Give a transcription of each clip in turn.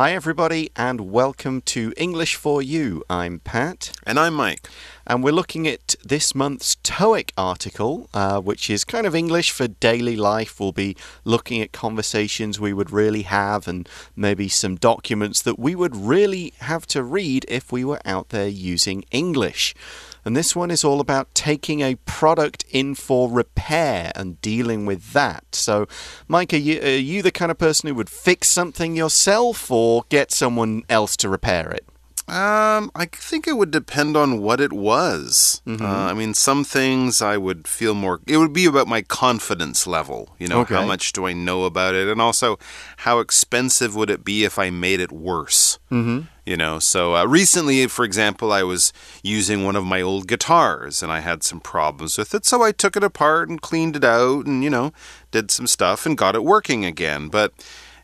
Hi, everybody, and welcome to English for You. I'm Pat. And I'm Mike. And we're looking at this month's TOEIC article, uh, which is kind of English for daily life. We'll be looking at conversations we would really have and maybe some documents that we would really have to read if we were out there using English. And this one is all about taking a product in for repair and dealing with that. So, Mike, are you, are you the kind of person who would fix something yourself or get someone else to repair it? Um, I think it would depend on what it was. Mm -hmm. uh, I mean, some things I would feel more. It would be about my confidence level. You know, okay. how much do I know about it, and also how expensive would it be if I made it worse. Mm -hmm. You know, so uh, recently, for example, I was using one of my old guitars and I had some problems with it. So I took it apart and cleaned it out and, you know, did some stuff and got it working again. But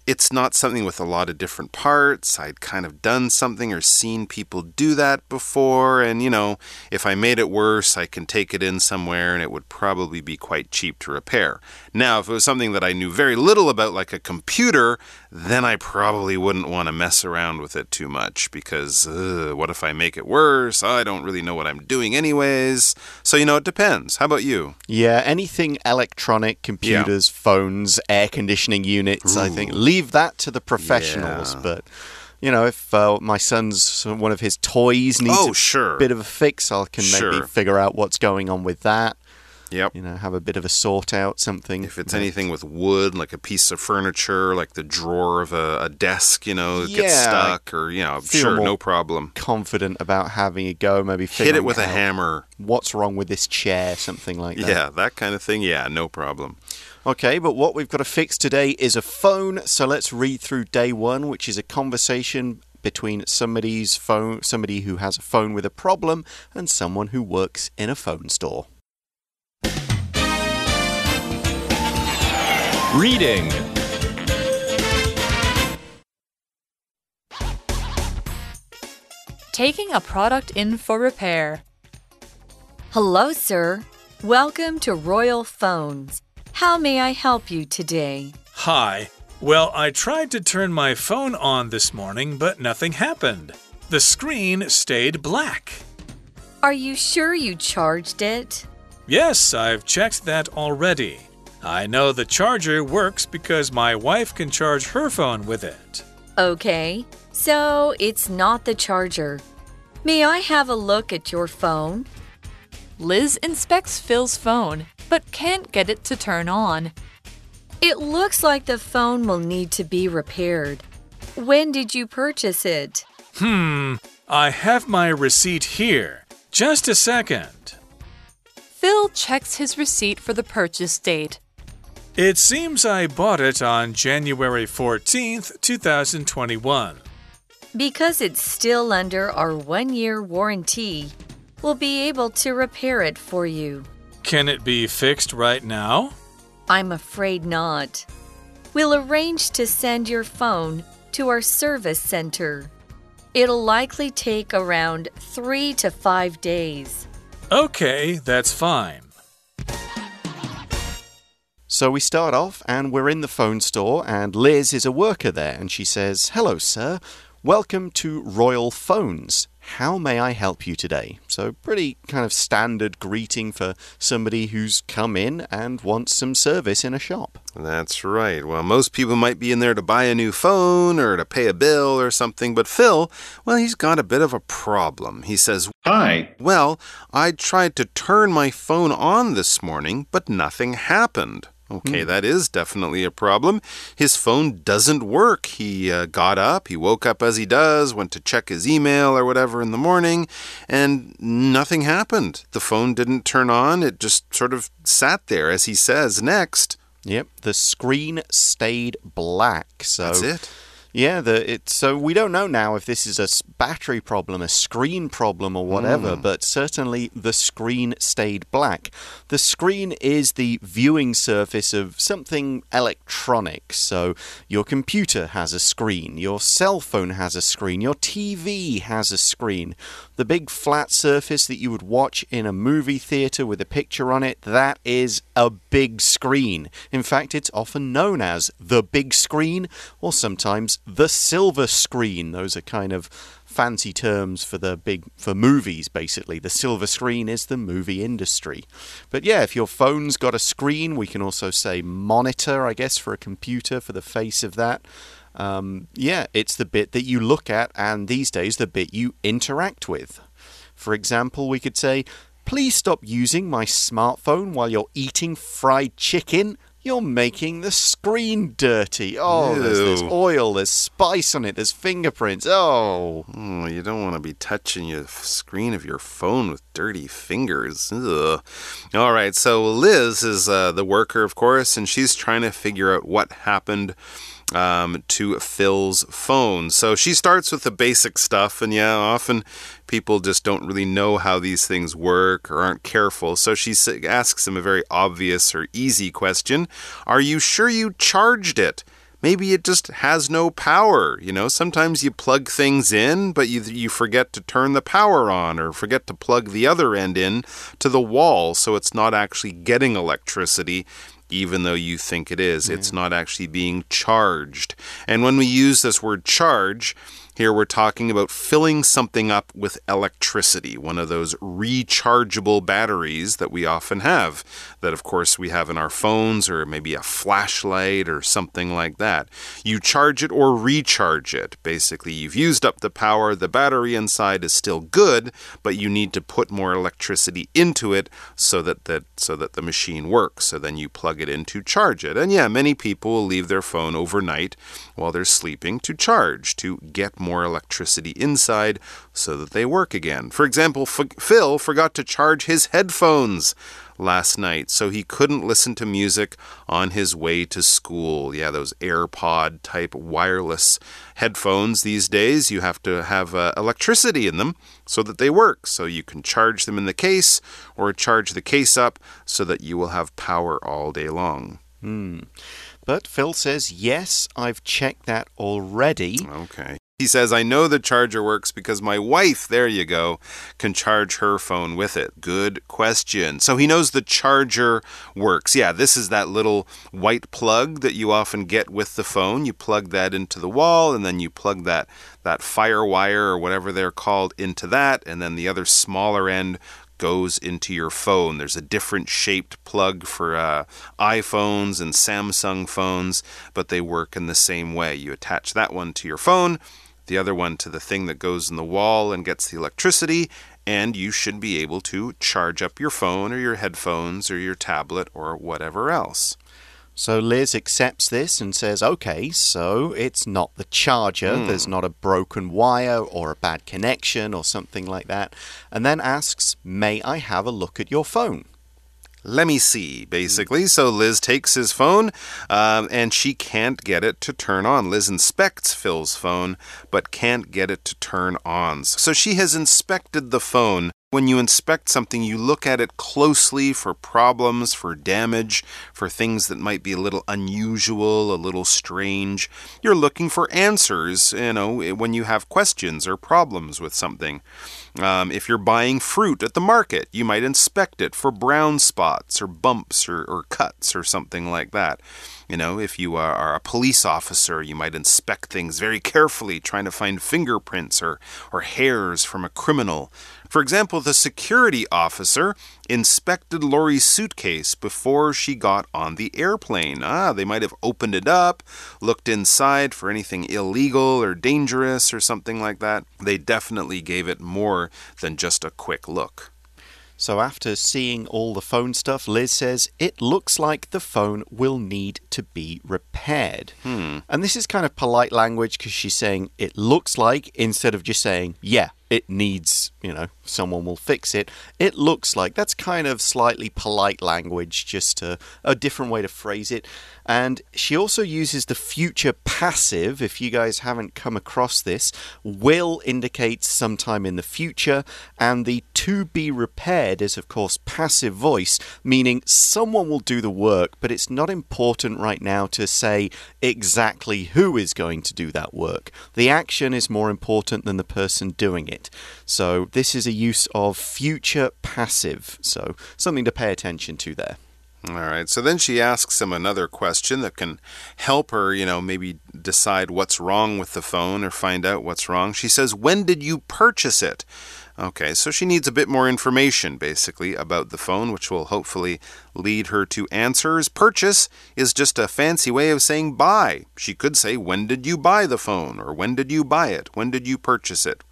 it's not something with a lot of different parts. I'd kind of done something or seen people do that before. And, you know, if I made it worse, I can take it in somewhere and it would probably be quite cheap to repair. Now, if it was something that I knew very little about, like a computer, then I probably wouldn't want to mess around with it too much because what if I make it worse? I don't really know what I'm doing, anyways. So, you know, it depends. How about you? Yeah, anything electronic, computers, yeah. phones, air conditioning units, Ooh. I think leave that to the professionals. Yeah. But you know, if uh, my son's one of his toys needs oh, sure. a bit of a fix, I can sure. maybe figure out what's going on with that. Yep. You know, have a bit of a sort out something. If it's anything with wood, like a piece of furniture, like the drawer of a, a desk, you know, yeah, gets stuck, or you know, sure, no problem. Confident about having a go, maybe hit it with a hammer. What's wrong with this chair? Something like that. Yeah, that kind of thing. Yeah, no problem. Okay, but what we've got to fix today is a phone. So let's read through day one, which is a conversation between somebody's phone, somebody who has a phone with a problem, and someone who works in a phone store. Reading Taking a product in for repair. Hello, sir. Welcome to Royal Phones. How may I help you today? Hi. Well, I tried to turn my phone on this morning, but nothing happened. The screen stayed black. Are you sure you charged it? Yes, I've checked that already. I know the charger works because my wife can charge her phone with it. Okay, so it's not the charger. May I have a look at your phone? Liz inspects Phil's phone but can't get it to turn on. It looks like the phone will need to be repaired. When did you purchase it? Hmm, I have my receipt here. Just a second. Phil checks his receipt for the purchase date. It seems I bought it on January 14th, 2021. Because it's still under our one year warranty, we'll be able to repair it for you. Can it be fixed right now? I'm afraid not. We'll arrange to send your phone to our service center. It'll likely take around three to five days. Okay, that's fine. So we start off and we're in the phone store, and Liz is a worker there, and she says, Hello, sir. Welcome to Royal Phones. How may I help you today? So, pretty kind of standard greeting for somebody who's come in and wants some service in a shop. That's right. Well, most people might be in there to buy a new phone or to pay a bill or something, but Phil, well, he's got a bit of a problem. He says, Hi. Well, I tried to turn my phone on this morning, but nothing happened. Okay, mm. that is definitely a problem. His phone doesn't work. He uh, got up, he woke up as he does, went to check his email or whatever in the morning, and nothing happened. The phone didn't turn on, it just sort of sat there, as he says next. Yep, the screen stayed black. So That's it. Yeah, the, it, so we don't know now if this is a battery problem, a screen problem, or whatever, mm. but certainly the screen stayed black. The screen is the viewing surface of something electronic. So your computer has a screen, your cell phone has a screen, your TV has a screen. The big flat surface that you would watch in a movie theater with a picture on it, that is a big screen. In fact, it's often known as the big screen or sometimes the silver screen. Those are kind of fancy terms for the big for movies basically the silver screen is the movie industry but yeah if your phone's got a screen we can also say monitor i guess for a computer for the face of that um, yeah it's the bit that you look at and these days the bit you interact with for example we could say please stop using my smartphone while you're eating fried chicken you're making the screen dirty. Oh, there's, there's, oil, there's spice on it, there's fingerprints. Oh. oh you don't want to be touching your screen of your phone with dirty fingers. Ugh. All right, so Liz is uh, the worker, of course, and she's trying to figure out what happened um, to Phil's phone. So she starts with the basic stuff, and yeah, often people just don't really know how these things work or aren't careful. So she asks him a very obvious or easy question Are you sure you charged it? Maybe it just has no power. You know, sometimes you plug things in, but you, you forget to turn the power on or forget to plug the other end in to the wall, so it's not actually getting electricity even though you think it is. Yeah. It's not actually being charged. And when we use this word charge, here we're talking about filling something up with electricity, one of those rechargeable batteries that we often have, that of course we have in our phones or maybe a flashlight or something like that. You charge it or recharge it. Basically, you've used up the power, the battery inside is still good, but you need to put more electricity into it so that, that so that the machine works. So then you plug it in to charge it. And yeah, many people will leave their phone overnight while they're sleeping to charge, to get more electricity inside so that they work again. For example, F Phil forgot to charge his headphones last night, so he couldn't listen to music on his way to school. Yeah, those AirPod type wireless headphones these days, you have to have uh, electricity in them so that they work. So you can charge them in the case or charge the case up so that you will have power all day long. Hmm. But Phil says, yes, I've checked that already. Okay. He says, I know the charger works because my wife, there you go, can charge her phone with it. Good question. So he knows the charger works. Yeah, this is that little white plug that you often get with the phone. You plug that into the wall and then you plug that, that fire wire or whatever they're called into that. And then the other smaller end goes into your phone. There's a different shaped plug for uh, iPhones and Samsung phones, but they work in the same way. You attach that one to your phone, the other one to the thing that goes in the wall and gets the electricity, and you should be able to charge up your phone or your headphones or your tablet or whatever else. So Liz accepts this and says, okay, so it's not the charger. Mm. There's not a broken wire or a bad connection or something like that. And then asks, may I have a look at your phone? Let me see, basically. So Liz takes his phone um, and she can't get it to turn on. Liz inspects Phil's phone but can't get it to turn on. So she has inspected the phone when you inspect something, you look at it closely for problems, for damage, for things that might be a little unusual, a little strange. You're looking for answers, you know, when you have questions or problems with something. Um, if you're buying fruit at the market, you might inspect it for brown spots or bumps or, or cuts or something like that. You know, if you are, are, a police officer, you might inspect things very carefully, trying to find fingerprints or, or hairs from a criminal. For example, the security officer inspected Lori's suitcase before she got on the airplane. Ah, they might have opened it up, looked inside for anything illegal or dangerous or something like that. They definitely gave it more than just a quick look. So, after seeing all the phone stuff, Liz says it looks like the phone will need to be repaired. Hmm. And this is kind of polite language because she's saying it looks like instead of just saying, yeah, it needs, you know, someone will fix it. It looks like that's kind of slightly polite language, just a, a, different way to phrase it. And she also uses the future passive. If you guys haven't come across this, will indicates sometime in the future, and the to be repaired is, of course, passive voice, meaning someone will do the work, but it's not important right now to say exactly who is going to do that work. The action is more important than the person doing it it. So this is a use of future passive. So something to pay attention to there. All right. So then she asks him another question that can help her, you know, maybe decide what's wrong with the phone or find out what's wrong. She says, When did you purchase it? Okay, so she needs a bit more information, basically, about the phone, which will hopefully lead her to answers. Purchase is just a fancy way of saying buy. She could say, When did you buy the phone? or When did you buy it? When did you purchase it?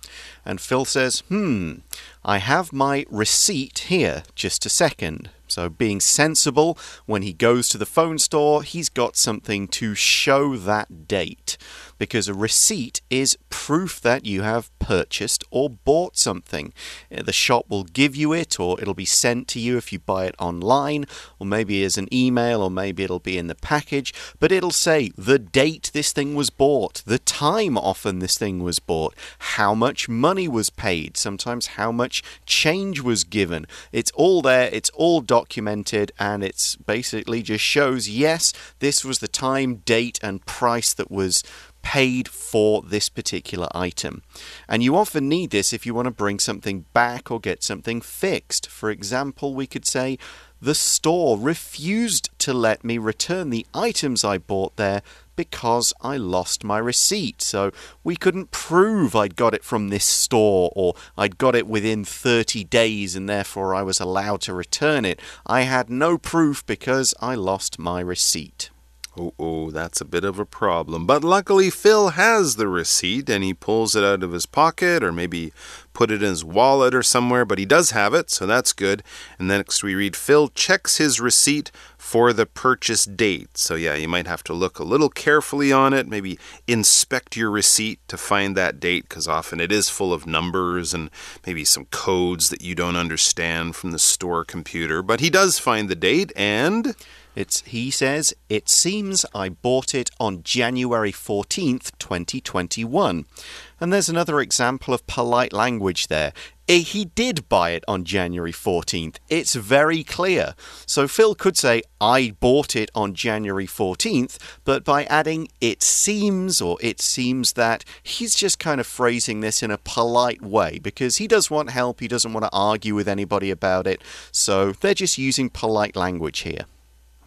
And Phil says, Hmm, I have my receipt here. Just a second. So, being sensible, when he goes to the phone store, he's got something to show that date because a receipt is proof that you have purchased or bought something. Uh, the shop will give you it, or it'll be sent to you if you buy it online, or maybe as an email, or maybe it'll be in the package. But it'll say the date this thing was bought, the time often this thing was bought, how much money was paid, sometimes how much change was given. It's all there, it's all documented, and it's basically just shows yes, this was the time, date, and price that was paid for this particular item. And you often need this if you want to bring something back or get something fixed. For example, we could say, the store refused to let me return the items I bought there because I lost my receipt. So we couldn't prove I'd got it from this store or I'd got it within 30 days and therefore I was allowed to return it. I had no proof because I lost my receipt. Oh, oh, that's a bit of a problem. But luckily, Phil has the receipt and he pulls it out of his pocket or maybe put it in his wallet or somewhere, but he does have it, so that's good. And next we read Phil checks his receipt for the purchase date. So, yeah, you might have to look a little carefully on it, maybe inspect your receipt to find that date, because often it is full of numbers and maybe some codes that you don't understand from the store computer. But he does find the date and. It's he says, it seems I bought it on January 14th, 2021. And there's another example of polite language there. Eh, he did buy it on January 14th. It's very clear. So Phil could say, I bought it on January 14th, but by adding it seems or it seems that, he's just kind of phrasing this in a polite way because he does want help. He doesn't want to argue with anybody about it. So they're just using polite language here.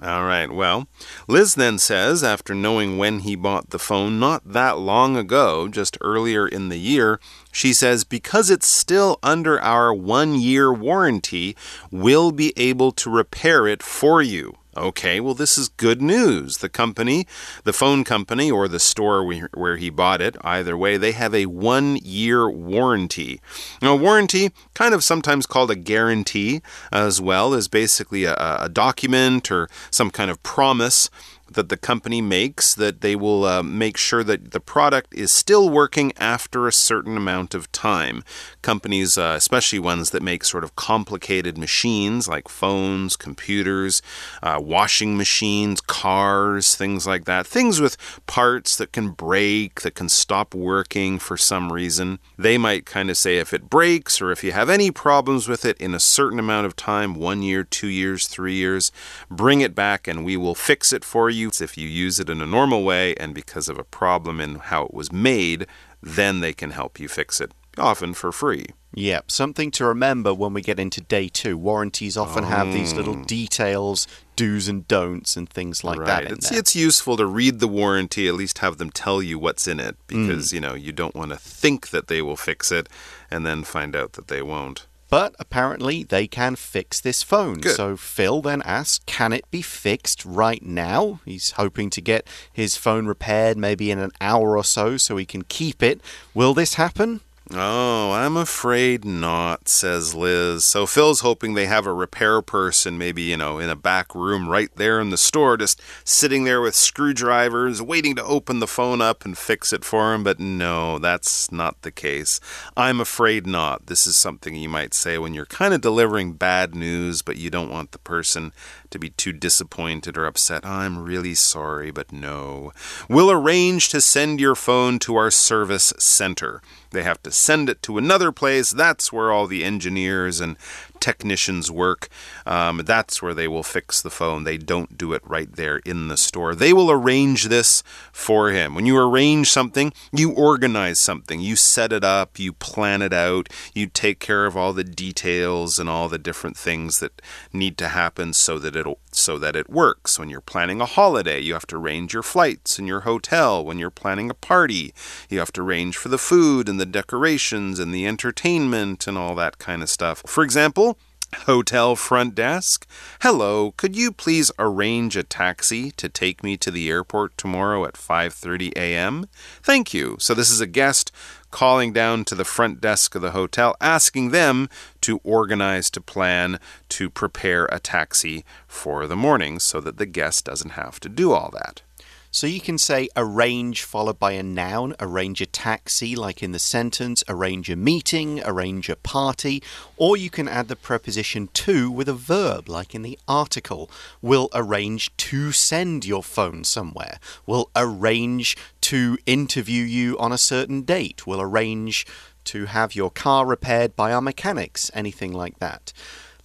All right, well, Liz then says, after knowing when he bought the phone not that long ago, just earlier in the year, she says, because it's still under our one year warranty, we'll be able to repair it for you. Okay, well, this is good news. The company, the phone company, or the store where he bought it, either way, they have a one year warranty. Now, a warranty, kind of sometimes called a guarantee as well, is basically a, a document or some kind of promise that the company makes that they will uh, make sure that the product is still working after a certain amount of time. Companies, uh, especially ones that make sort of complicated machines like phones, computers, uh, washing machines, cars, things like that, things with parts that can break, that can stop working for some reason, they might kind of say if it breaks or if you have any problems with it in a certain amount of time one year, two years, three years bring it back and we will fix it for you you. If you use it in a normal way and because of a problem in how it was made, then they can help you fix it, often for free. Yep, something to remember when we get into day two. Warranties often oh. have these little oh. details, do's and don'ts, and things like right. that. it's, it's useful to read the warranty, at least have them tell you what's in it, because mm. you know you don't want to think that they will fix it and then find out that they won't. But apparently they can fix this phone. Good. So Phil then asks, Can it be fixed right now? He's hoping to get his phone repaired maybe in an hour or so so he can keep it. Will this happen? Oh, I'm afraid not, says Liz. So Phil's hoping they have a repair person, maybe, you know, in a back room right there in the store, just sitting there with screwdrivers, waiting to open the phone up and fix it for him. But no, that's not the case. I'm afraid not. This is something you might say when you're kind of delivering bad news, but you don't want the person to be too disappointed or upset. I'm really sorry, but no. We'll arrange to send your phone to our service center. They have to send it to another place. That's where all the engineers and technicians work. Um, that's where they will fix the phone. They don't do it right there in the store. They will arrange this for him. When you arrange something, you organize something, you set it up, you plan it out, you take care of all the details and all the different things that need to happen so that it'll so that it works. When you're planning a holiday, you have to arrange your flights and your hotel. When you're planning a party, you have to arrange for the food and the decorations and the entertainment and all that kind of stuff. For example, Hotel front desk. Hello, could you please arrange a taxi to take me to the airport tomorrow at 5:30 a.m.? Thank you. So this is a guest calling down to the front desk of the hotel asking them to organize to plan to prepare a taxi for the morning so that the guest doesn't have to do all that. So you can say arrange followed by a noun, arrange a taxi, like in the sentence, arrange a meeting, arrange a party, or you can add the preposition to with a verb, like in the article. We'll arrange to send your phone somewhere. We'll arrange to interview you on a certain date. We'll arrange to have your car repaired by our mechanics, anything like that.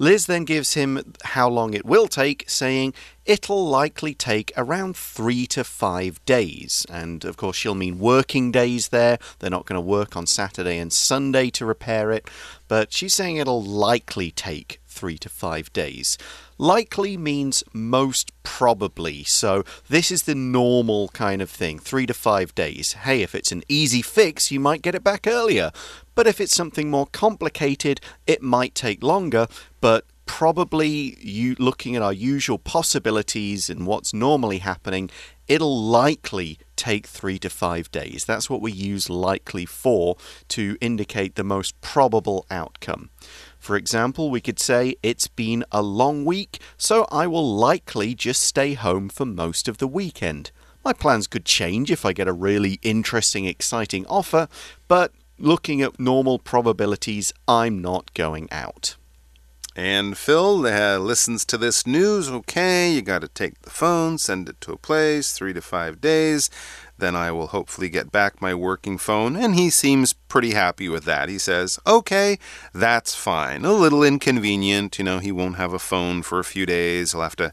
Liz then gives him how long it will take, saying it'll likely take around three to five days. And of course, she'll mean working days there. They're not going to work on Saturday and Sunday to repair it, but she's saying it'll likely take three to five days. Likely means most probably. So this is the normal kind of thing. Three to five days. Hey, if it's an easy fix, you might get it back earlier. But if it's something more complicated, it might take longer. But probably you looking at our usual possibilities and what's normally happening, it'll likely take three to five days. That's what we use likely for to indicate the most probable outcome. For example, we could say, It's been a long week, so I will likely just stay home for most of the weekend. My plans could change if I get a really interesting, exciting offer, but looking at normal probabilities, I'm not going out. And Phil uh, listens to this news. Okay, you got to take the phone, send it to a place, three to five days. Then I will hopefully get back my working phone. And he seems pretty happy with that. He says, okay, that's fine. A little inconvenient. You know, he won't have a phone for a few days. He'll have to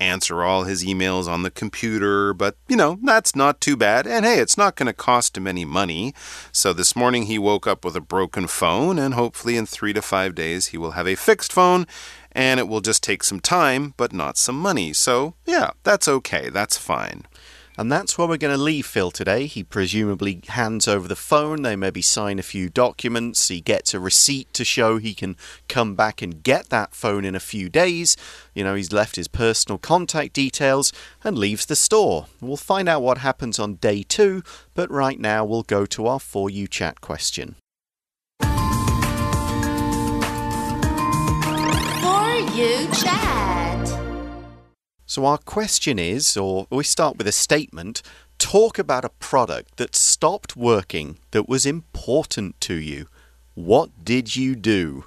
answer all his emails on the computer, but you know, that's not too bad. And hey, it's not going to cost him any money. So this morning he woke up with a broken phone, and hopefully in three to five days he will have a fixed phone. And it will just take some time, but not some money. So, yeah, that's okay. That's fine. And that's where we're going to leave Phil today. He presumably hands over the phone. They maybe sign a few documents. He gets a receipt to show he can come back and get that phone in a few days. You know, he's left his personal contact details and leaves the store. We'll find out what happens on day two, but right now we'll go to our For You chat question. For You chat. So, our question is, or we start with a statement talk about a product that stopped working that was important to you. What did you do?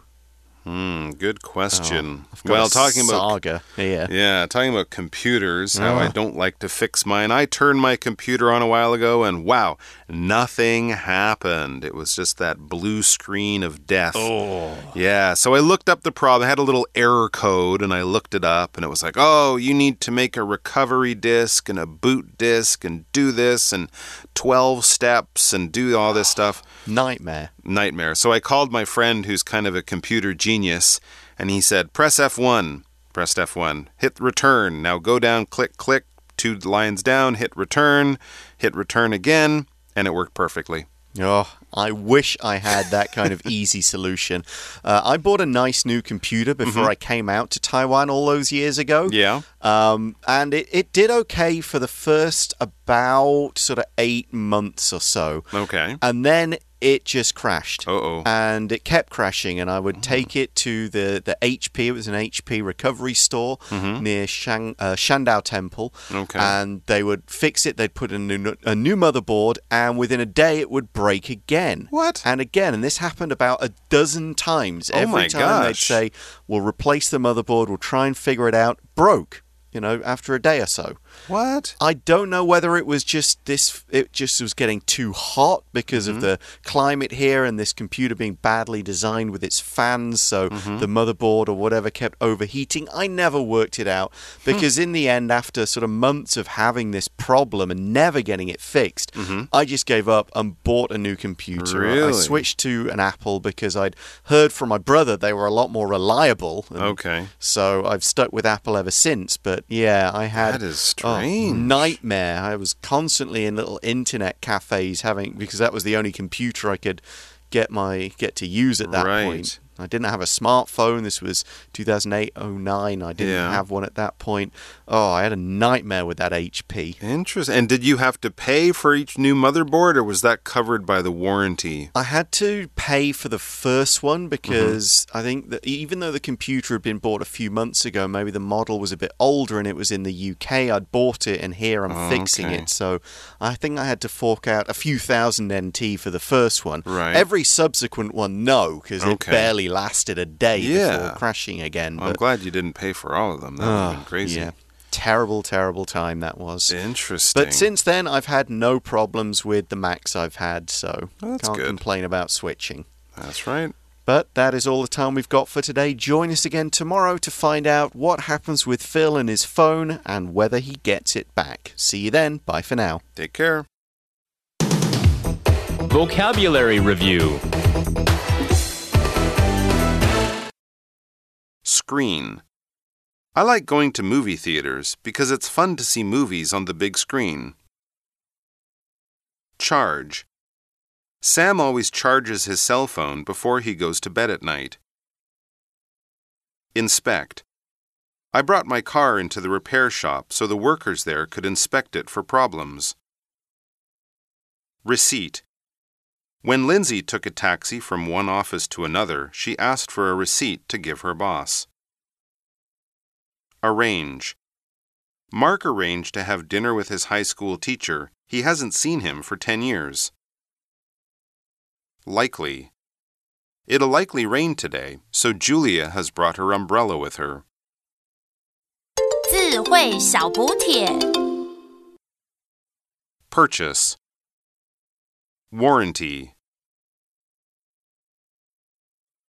Hmm, good question. Oh, well, talking saga. about yeah, yeah, talking about computers, how I don't like to fix mine. I turned my computer on a while ago, and wow, nothing happened. It was just that blue screen of death. Oh, yeah. So I looked up the problem. I had a little error code, and I looked it up, and it was like, oh, you need to make a recovery disk and a boot disk, and do this, and twelve steps, and do all this stuff. Nightmare. Nightmare. So I called my friend who's kind of a computer genius, and he said, Press F1. Pressed F1. Hit return. Now go down, click, click, two lines down, hit return, hit return again, and it worked perfectly. Oh, I wish I had that kind of easy solution. Uh, I bought a nice new computer before Mm-hmm. I came out to Taiwan all those years ago. Yeah. Um, and it, it did okay for the first about sort of eight months or so. Okay. And then it just crashed. Uh-oh. And it kept crashing. And I would take it to the, the HP. It was an HP recovery store near Shang, uh, Shandao Temple. Mm-hmm. Okay. And they would fix it. They'd put a new, a new motherboard. And within a day, it would break again. What? And again. And this happened about a dozen times. Oh Every time they'd say, we'll replace the motherboard. We'll try and figure it out. Broke. You know, after a day or so. What? I don't know whether it was just this, it just was getting too hot because Mm-hmm. of the climate here and this computer being badly designed with its fans, so Mm-hmm. the motherboard or whatever kept overheating. I never worked it out Hmm. because, in the end, after sort of months of having this problem and never getting it fixed, I just gave up and bought a new computer. I- I Mm-hmm. Switched to an Apple because I'd heard from my brother they were a lot more reliable. Okay. So I've stuck with Apple ever since. But yeah, I had That is oh, nightmare. I was constantly in little internet cafes having because that was the only computer I could get my get to use at that Right. point. I didn't have a smartphone. This was 2008, 09. I didn't Yeah. have one at that point. Oh, I had a nightmare with that HP. Interesting. And did you have to pay for each new motherboard, or was that covered by the warranty? I had to pay for the first one mm-hmm. because I think that even though the computer had been bought a few months ago, maybe the model was a bit older and it was in the UK. I'd bought it and here I'm Oh, fixing okay. it. So I think I had to fork out a few thousand NT for the first one. Right. Every subsequent one, no, because it Okay. barely lasted a day Yeah. before crashing again. Well, I'm glad you didn't pay for all of them. That would have been Ah, crazy. Yeah. Terrible, terrible time that was. Interesting. But since then, I've had no problems with the Macs I've had, so that's can't good. complain about switching. That's right. But that is all the time we've got for today. Join us again tomorrow to find out what happens with Phil and his phone and whether he gets it back. See you then. Bye for now. Take care. Vocabulary Review Screen. I like going to movie theaters because it's fun to see movies on the big screen. Charge. Sam always charges his cell phone before he goes to bed at night. Inspect. I brought my car into the repair shop so the workers there could inspect it for problems. Receipt. When Lindsay took a taxi from one office to another, she asked for a receipt to give her boss. Arrange. Mark arranged to have dinner with his high school teacher. He hasn't seen him for 10 years. Likely. It'll likely rain today, so Julia has brought her umbrella with her. 智慧小补帖。 Purchase. Warranty.